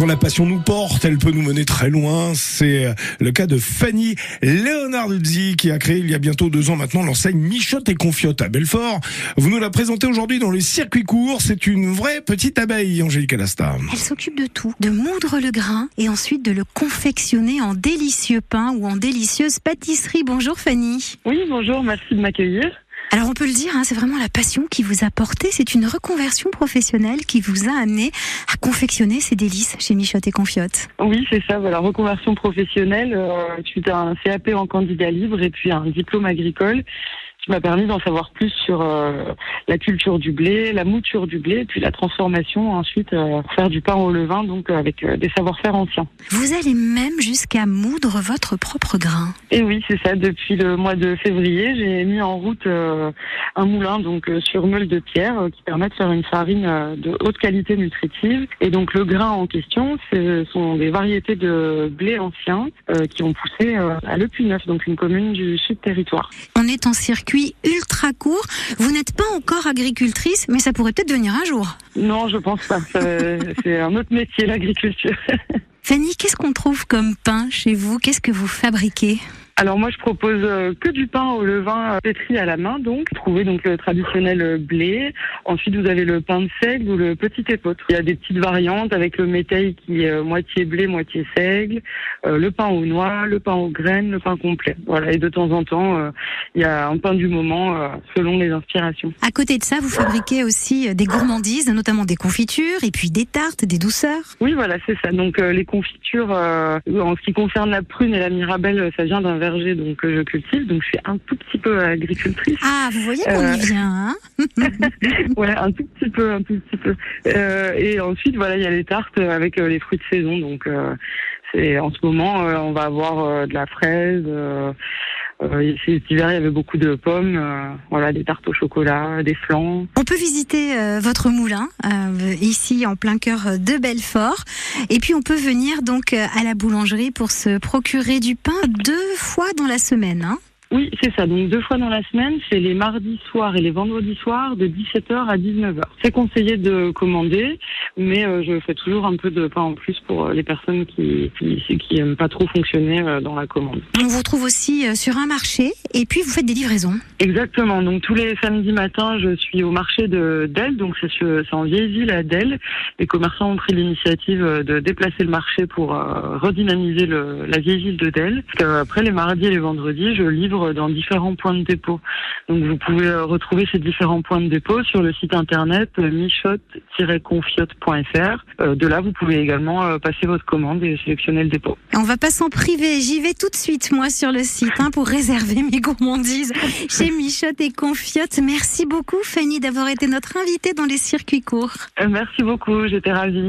Quand la passion nous porte, elle peut nous mener très loin. C'est le cas de Fanny Leonarduzzi qui a créé il y a bientôt deux ans maintenant l'enseigne Michotte et Confiote à Belfort. Vous nous la présentez aujourd'hui dans le circuit court. C'est une vraie petite abeille, Angélique Alasta. Elle s'occupe de tout, de moudre le grain et ensuite de le confectionner en délicieux pain ou en délicieuse pâtisserie. Bonjour Fanny. Oui, bonjour, merci de m'accueillir. Alors on peut le dire, hein, c'est vraiment la passion qui vous a porté, c'est une reconversion professionnelle qui vous a amené à confectionner ces délices chez Michotte et Confiote. Oui, c'est ça, voilà, reconversion professionnelle, euh, suite à un CAP en candidat libre et puis un diplôme agricole qui m'a permis d'en savoir plus sur euh, la culture du blé, la mouture du blé, puis la transformation ensuite euh, pour faire du pain au levain, donc euh, avec des savoir-faire anciens. Vous allez même jusqu'à moudre votre propre grain. Et oui, c'est ça. Depuis le mois de février, j'ai mis en route un moulin donc sur meule de pierre qui permet de faire une farine de haute qualité nutritive. Et donc le grain en question, ce sont des variétés de blé anciens qui ont poussé à Le Puy-Neuf, donc une commune du sud territoire. On est en circuit ultra court. Vous n'êtes pas encore agricultrice, mais ça pourrait peut-être venir un jour. Non, je pense pas. C'est un autre métier, l'agriculture. Fanny, qu'est-ce qu'on trouve comme pain chez vous? Qu'est-ce que vous fabriquez? Alors moi je propose euh, que du pain au levain euh, pétri à la main donc. Vous trouvez donc le traditionnel euh, blé. Ensuite vous avez le pain de seigle ou le petit épeautre. Il y a des petites variantes avec le métail qui est moitié blé, moitié seigle, le pain aux noix, le pain aux graines, le pain complet. Voilà et de temps en temps il y a un pain du moment selon les inspirations. À côté de ça vous fabriquez aussi des gourmandises, notamment des confitures et puis des tartes, des douceurs. Oui voilà c'est ça. Donc les confitures en ce qui concerne la prune et la mirabelle ça vient d'un verre donc je cultive, donc je suis un tout petit peu agricultrice. Ah, vous voyez qu'on y euh, vient, hein Ouais, un tout petit peu, un tout petit peu. Euh, et ensuite, voilà, il y a les tartes avec euh, les fruits de saison, donc c'est en ce moment, on va avoir de la fraise. Euh, cet hiver, il y avait beaucoup de pommes, voilà, des tartes au chocolat, des flancs. On peut visiter votre moulin ici en plein cœur de Belfort, et puis on peut venir donc à la boulangerie pour se procurer du pain deux fois dans la semaine. Hein oui, c'est ça. Donc deux fois dans la semaine, c'est les mardis soirs et les vendredis soirs de 17h à 19h. C'est conseillé de commander, mais euh, je fais toujours un peu de pain en plus pour euh, les personnes qui qui, qui aiment pas trop fonctionner euh, dans la commande. On vous retrouve aussi sur un marché et puis vous faites des livraisons. Exactement. Donc tous les samedis matins, je suis au marché de Delle, donc c'est en vieille ville à Delle. Les commerçants ont pris l'initiative de déplacer le marché pour redynamiser le, la vieille ville de Delle. Après les mardis et les vendredis, je livre dans différents points de dépôt. Donc vous pouvez euh, retrouver ces différents points de dépôt sur le site internet euh, michot-confiote.fr. Euh, de là, vous pouvez également passer votre commande et sélectionner le dépôt. On va pas s'en priver. J'y vais tout de suite, moi, sur le site hein, pour réserver mes gourmandises chez Michot et Confiote. Merci beaucoup, Fanny, d'avoir été notre invitée dans les circuits courts. Merci beaucoup. J'étais ravie.